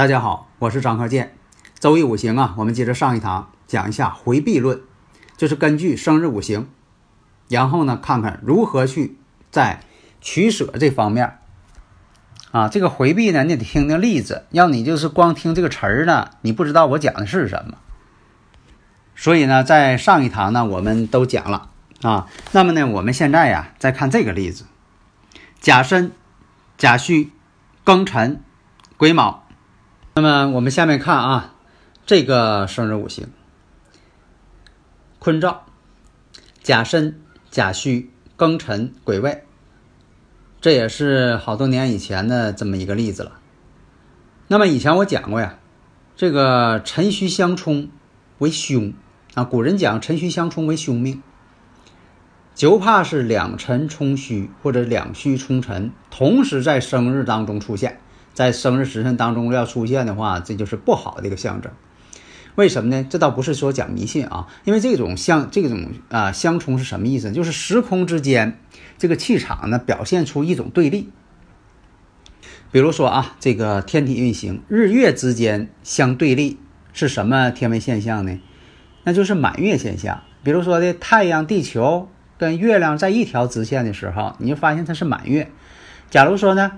大家好，我是张克建。周易五行啊，我们接着上一堂讲一下回避论，就是根据生日五行，然后呢，看看如何去在取舍这方面啊。这个回避呢，你得听听例子，要你就是光听这个词儿呢，你不知道我讲的是什么。所以呢，在上一堂呢，我们都讲了啊。那么呢，我们现在呀，再看这个例子：甲申、甲戌、庚辰、癸卯。那么我们下面看啊，这个生日五行：坤兆、甲申、甲戌、庚辰、癸未。这也是好多年以前的这么一个例子了。那么以前我讲过呀，这个辰戌相冲为凶啊，古人讲辰戌相冲为凶命，就怕是两辰冲戌或者两戌冲辰同时在生日当中出现。在生日时辰当中要出现的话，这就是不好的一个象征。为什么呢？这倒不是说讲迷信啊，因为这种相这种啊相冲是什么意思？就是时空之间这个气场呢表现出一种对立。比如说啊，这个天体运行，日月之间相对立是什么天文现象呢？那就是满月现象。比如说的太阳、地球跟月亮在一条直线的时候，你就发现它是满月。假如说呢，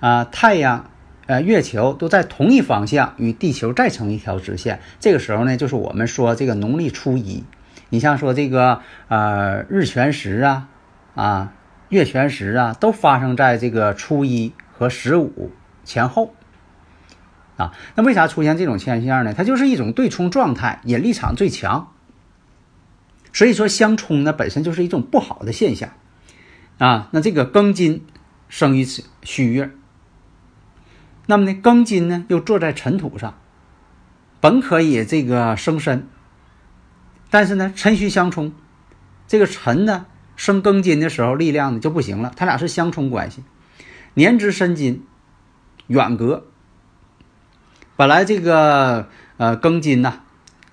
啊太阳。呃，月球都在同一方向，与地球再成一条直线。这个时候呢，就是我们说这个农历初一。你像说这个呃日全食啊，啊月全食啊，都发生在这个初一和十五前后啊。那为啥出现这种现象呢？它就是一种对冲状态，引力场最强。所以说相冲呢，本身就是一种不好的现象啊。那这个庚金生于此戌月。那么呢，庚金呢又坐在尘土上，本可以这个生身，但是呢，辰戌相冲，这个辰呢生庚金的时候力量呢就不行了，它俩是相冲关系。年之申金，远隔。本来这个呃庚金呐，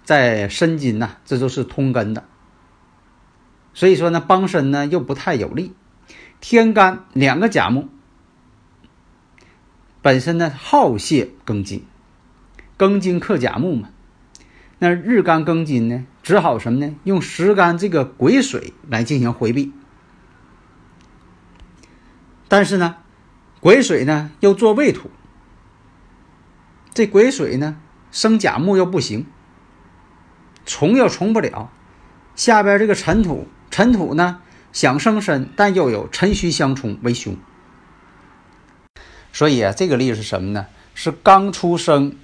在申金呐，这都是通根的，所以说呢，帮身呢又不太有力。天干两个甲木。本身呢，好泄庚金，庚金克甲木嘛。那日干庚金呢，只好什么呢？用时干这个癸水来进行回避。但是呢，癸水呢又做未土，这癸水呢生甲木又不行，冲又冲不了。下边这个尘土，尘土呢想生身，但又有辰戌相冲为凶。所以啊，这个例子是什么呢？是刚出生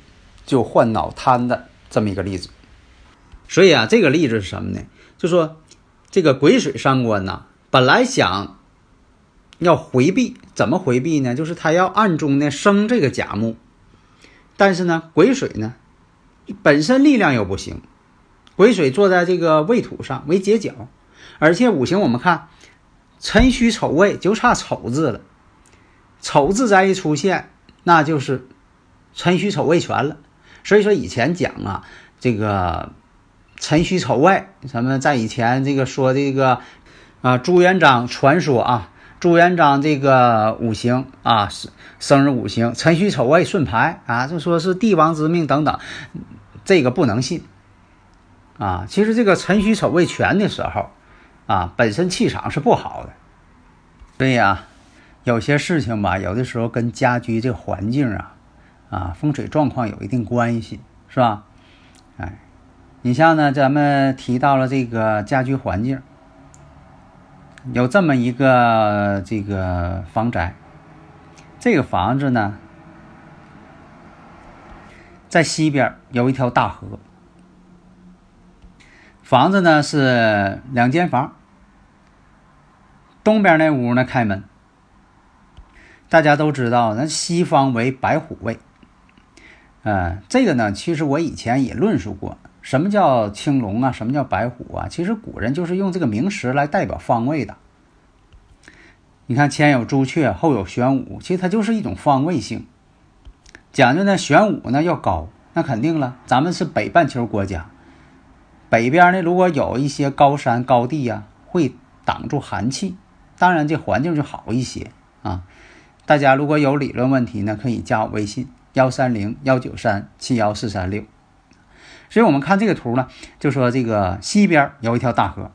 就患脑瘫的这么一个例子。所以啊，这个例子是什么呢？就说这个癸水伤官呐，本来想要回避，怎么回避呢？就是他要暗中呢生这个甲木，但是呢，癸水呢本身力量又不行，癸水坐在这个未土上为截角，而且五行我们看辰戌丑未就差丑字了。丑字再一出现，那就是辰戌丑未全了。所以说以前讲啊，这个辰戌丑未，咱们在以前这个说这个啊朱元璋传说啊，朱元璋这个五行啊生生日五行辰戌丑未顺排啊，就说是帝王之命等等，这个不能信啊。其实这个辰戌丑未全的时候啊，本身气场是不好的，所以啊。有些事情吧，有的时候跟家居这个环境啊，啊风水状况有一定关系，是吧？哎，你像呢，咱们提到了这个家居环境，有这么一个这个房宅，这个房子呢，在西边有一条大河，房子呢是两间房，东边那屋呢开门。大家都知道，那西方为白虎位。嗯，这个呢，其实我以前也论述过，什么叫青龙啊，什么叫白虎啊？其实古人就是用这个名词来代表方位的。你看前有朱雀，后有玄武，其实它就是一种方位性，讲究呢玄武呢要高，那肯定了，咱们是北半球国家，北边呢如果有一些高山高地呀，会挡住寒气，当然这环境就好一些啊。大家如果有理论问题呢，可以加我微信幺三零幺九三七幺四三六。所以我们看这个图呢，就说这个西边有一条大河。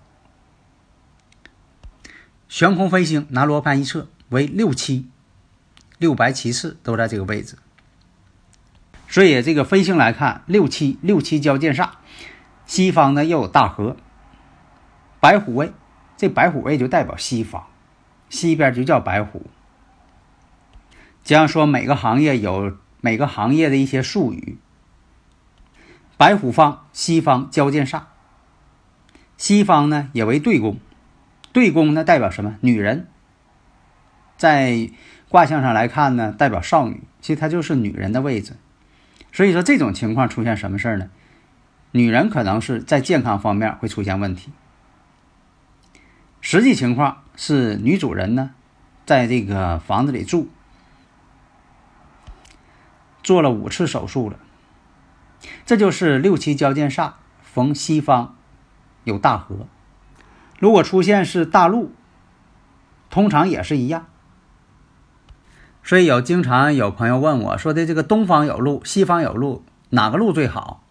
悬空飞星拿罗盘一测为六七，六白七四都在这个位置，所以这个飞星来看六七六七交界煞，西方呢又有大河，白虎位，这白虎位就代表西方，西边就叫白虎。这样说每个行业有每个行业的一些术语，白虎方西方交界煞，西方呢也为对宫。对宫呢代表什么？女人，在卦象上来看呢，代表少女，其实它就是女人的位置。所以说这种情况出现什么事儿呢？女人可能是在健康方面会出现问题。实际情况是女主人呢，在这个房子里住，做了五次手术了，这就是六七交界煞逢西方有大河。如果出现是大路，通常也是一样。所以有经常有朋友问我说的这个东方有路，西方有路，哪个路最好？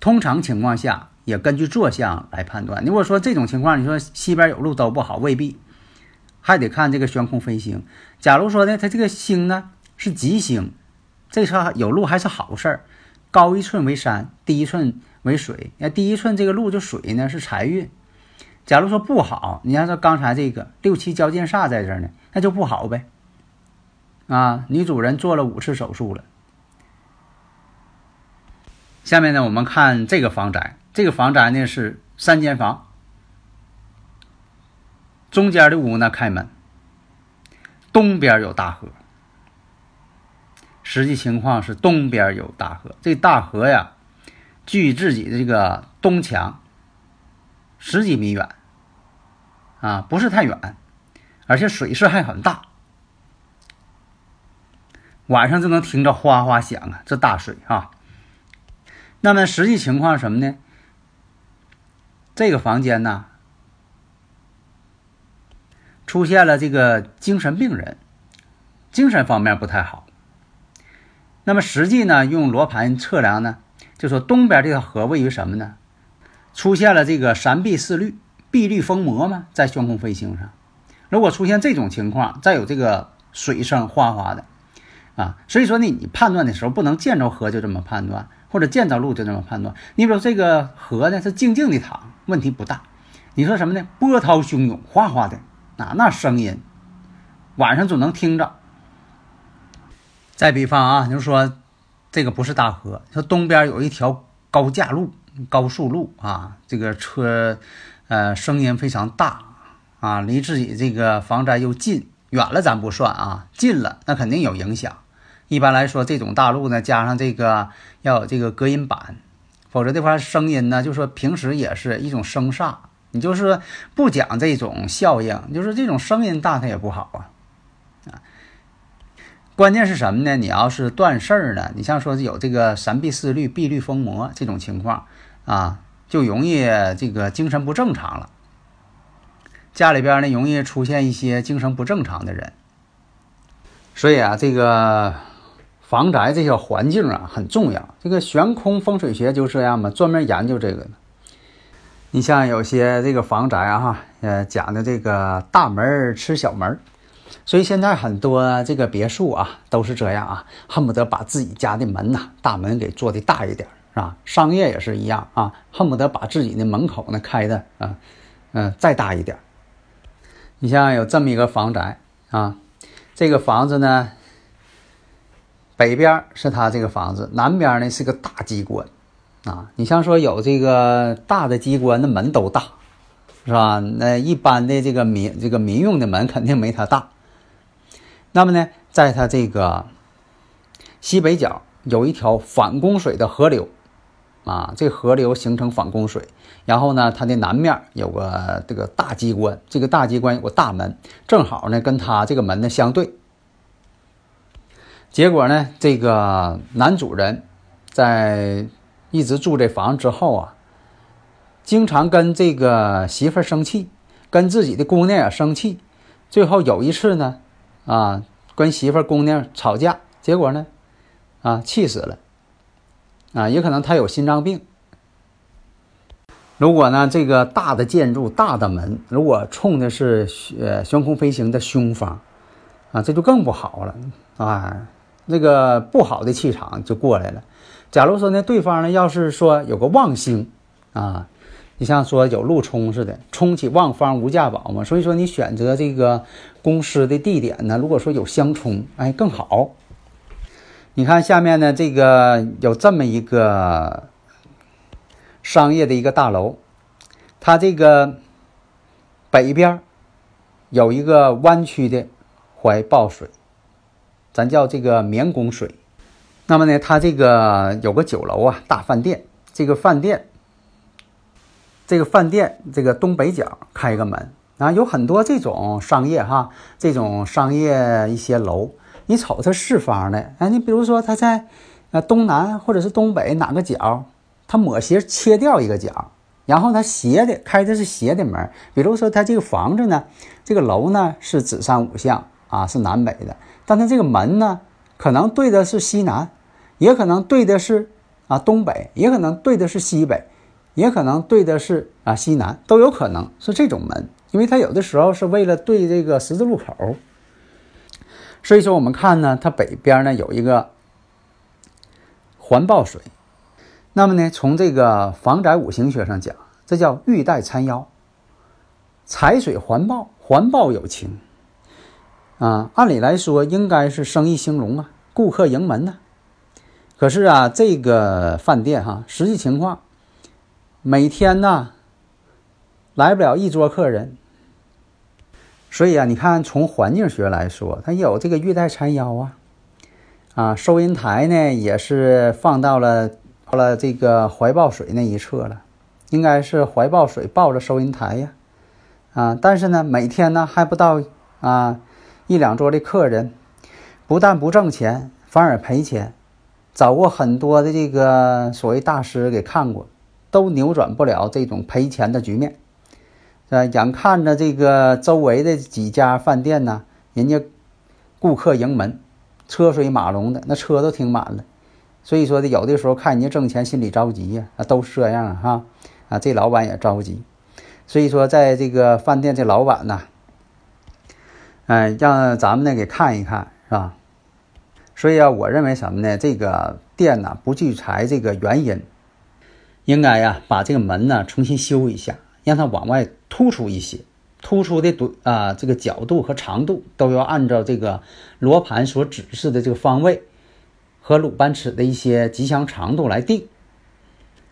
通常情况下也根据坐向来判断。如果说这种情况，你说西边有路都不好，未必，还得看这个悬空飞星。假如说呢，它这个星呢是吉星，这车有路还是好事儿。高一寸为山，低一寸为水。那第一寸这个路就水呢是财运。假如说不好，你像说刚才这个六七交界煞在这儿呢，那就不好呗。啊，女主人做了五次手术了。下面呢，我们看这个房宅，这个房宅呢是三间房，中间的屋呢开门，东边有大河。实际情况是东边有大河，这大河呀，距自己的这个东墙。十几米远，啊，不是太远，而且水势还很大，晚上就能听着哗哗响啊，这大水啊。那么实际情况什么呢？这个房间呢，出现了这个精神病人，精神方面不太好。那么实际呢，用罗盘测量呢，就说东边这条河位于什么呢？出现了这个三碧四绿，碧绿风魔嘛，在悬空飞行上，如果出现这种情况，再有这个水声哗哗的，啊，所以说呢，你判断的时候不能见着河就这么判断，或者见着路就这么判断。你比如这个河呢是静静的淌，问题不大。你说什么呢？波涛汹涌，哗哗的，啊，那声音晚上总能听着。再比方啊，就是说这个不是大河，说东边有一条高架路。高速路啊，这个车，呃，声音非常大啊，离自己这个房宅又近，远了咱不算啊，近了那肯定有影响。一般来说，这种大路呢，加上这个要有这个隔音板，否则的话，声音呢，就说平时也是一种声煞。你就是不讲这种效应，就是这种声音大，它也不好啊。关键是什么呢？你要是断事儿呢？你像说有这个三弊四绿、碧绿风魔这种情况啊，就容易这个精神不正常了。家里边呢，容易出现一些精神不正常的人。所以啊，这个房宅这些环境啊很重要。这个悬空风水学就这样嘛，专门研究这个的。你像有些这个房宅啊，呃，讲的这个大门吃小门。所以现在很多这个别墅啊都是这样啊，恨不得把自己家的门呐大门给做的大一点，是吧？商业也是一样啊，恨不得把自己的门口呢开的啊，嗯，再大一点。你像有这么一个房宅啊，这个房子呢，北边是他这个房子，南边呢是个大机关啊。你像说有这个大的机关，那门都大，是吧？那一般的这个民这个民用的门肯定没它大。那么呢，在它这个西北角有一条反供水的河流，啊，这河流形成反供水，然后呢，它的南面有个这个大机关，这个大机关有个大门，正好呢跟它这个门呢相对。结果呢，这个男主人在一直住这房之后啊，经常跟这个媳妇生气，跟自己的姑娘也生气，最后有一次呢。啊，跟媳妇儿、姑娘吵架，结果呢，啊，气死了。啊，也可能他有心脏病。如果呢，这个大的建筑、大的门，如果冲的是呃悬空飞行的凶方，啊，这就更不好了。啊，那个不好的气场就过来了。假如说呢，对方呢，要是说有个旺星，啊。你像说有路冲似的，冲起旺方无价宝嘛，所以说你选择这个公司的地点呢，如果说有相冲，哎，更好。你看下面呢，这个有这么一个商业的一个大楼，它这个北边有一个弯曲的怀抱水，咱叫这个绵宫水。那么呢，它这个有个酒楼啊，大饭店，这个饭店。这个饭店这个东北角开一个门啊，有很多这种商业哈，这种商业一些楼，你瞅它四方的，哎，你比如说它在呃东南或者是东北哪个角，它抹斜切掉一个角，然后它斜的开的是斜的门，比如说它这个房子呢，这个楼呢是子山午向啊，是南北的，但它这个门呢，可能对的是西南，也可能对的是啊东北，也可能对的是西北。也可能对的是啊西南都有可能是这种门，因为它有的时候是为了对这个十字路口，所以说我们看呢，它北边呢有一个环抱水，那么呢从这个房宅五行学上讲，这叫玉带缠腰，财水环抱，环抱有情。啊，按理来说应该是生意兴隆啊，顾客盈门呐，可是啊这个饭店哈，实际情况。每天呢，来不了一桌客人，所以啊，你看从环境学来说，它有这个玉带缠腰啊，啊，收银台呢也是放到了到了这个怀抱水那一侧了，应该是怀抱水抱着收银台呀，啊，但是呢，每天呢还不到啊一两桌的客人，不但不挣钱，反而赔钱，找过很多的这个所谓大师给看过。都扭转不了这种赔钱的局面，啊，眼看着这个周围的几家饭店呢，人家顾客盈门，车水马龙的，那车都停满了。所以说的，有的时候看人家挣钱，心里着急呀，啊，都是这样哈，啊，这老板也着急。所以说，在这个饭店，这老板呢，哎，让咱们呢给看一看，是吧？所以啊，我认为什么呢？这个店呢不聚财，这个原因。应该呀，把这个门呢重新修一下，让它往外突出一些，突出的度啊，这个角度和长度都要按照这个罗盘所指示的这个方位和鲁班尺的一些吉祥长度来定。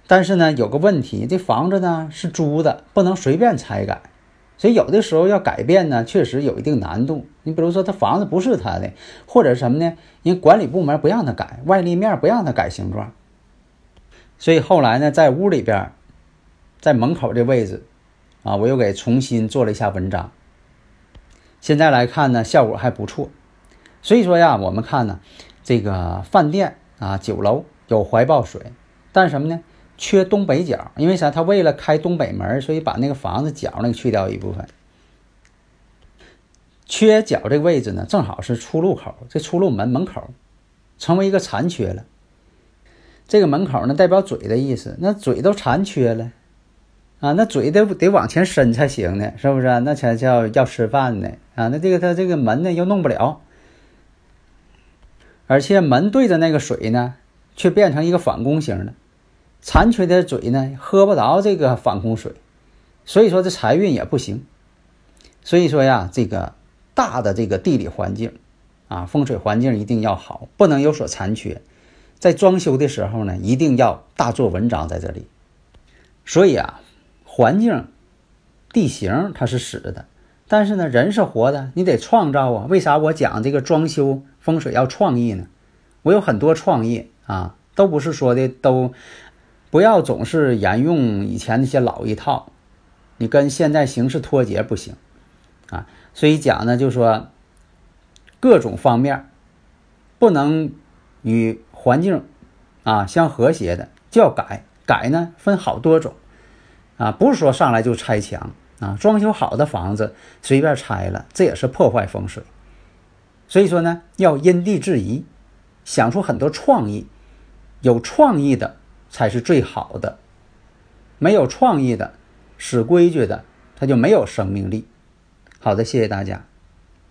但是呢，有个问题，这房子呢是租的，不能随便拆改，所以有的时候要改变呢，确实有一定难度。你比如说，他房子不是他的，或者什么呢？因为管理部门不让他改，外立面不让他改形状。所以后来呢，在屋里边，在门口这位置，啊，我又给重新做了一下文章。现在来看呢，效果还不错。所以说呀，我们看呢，这个饭店啊、酒楼有怀抱水，但是什么呢？缺东北角，因为啥？他为了开东北门，所以把那个房子角那个去掉一部分。缺角这个位置呢，正好是出入口，这出入门门口成为一个残缺了。这个门口呢，代表嘴的意思。那嘴都残缺了，啊，那嘴得得往前伸才行呢，是不是？那才叫要吃饭呢，啊，那这个他这个门呢又弄不了，而且门对着那个水呢，却变成一个反弓形的，残缺的嘴呢喝不着这个反弓水，所以说这财运也不行。所以说呀，这个大的这个地理环境，啊，风水环境一定要好，不能有所残缺。在装修的时候呢，一定要大做文章在这里。所以啊，环境、地形它是死的，但是呢，人是活的，你得创造啊。为啥我讲这个装修风水要创意呢？我有很多创意啊，都不是说的都不要总是沿用以前那些老一套，你跟现在形势脱节不行啊。所以讲呢，就说各种方面不能与环境啊相和谐的，就要改。改呢分好多种，啊，不是说上来就拆墙啊，装修好的房子随便拆了，这也是破坏风水。所以说呢，要因地制宜，想出很多创意，有创意的才是最好的，没有创意的、死规矩的，它就没有生命力。好的，谢谢大家。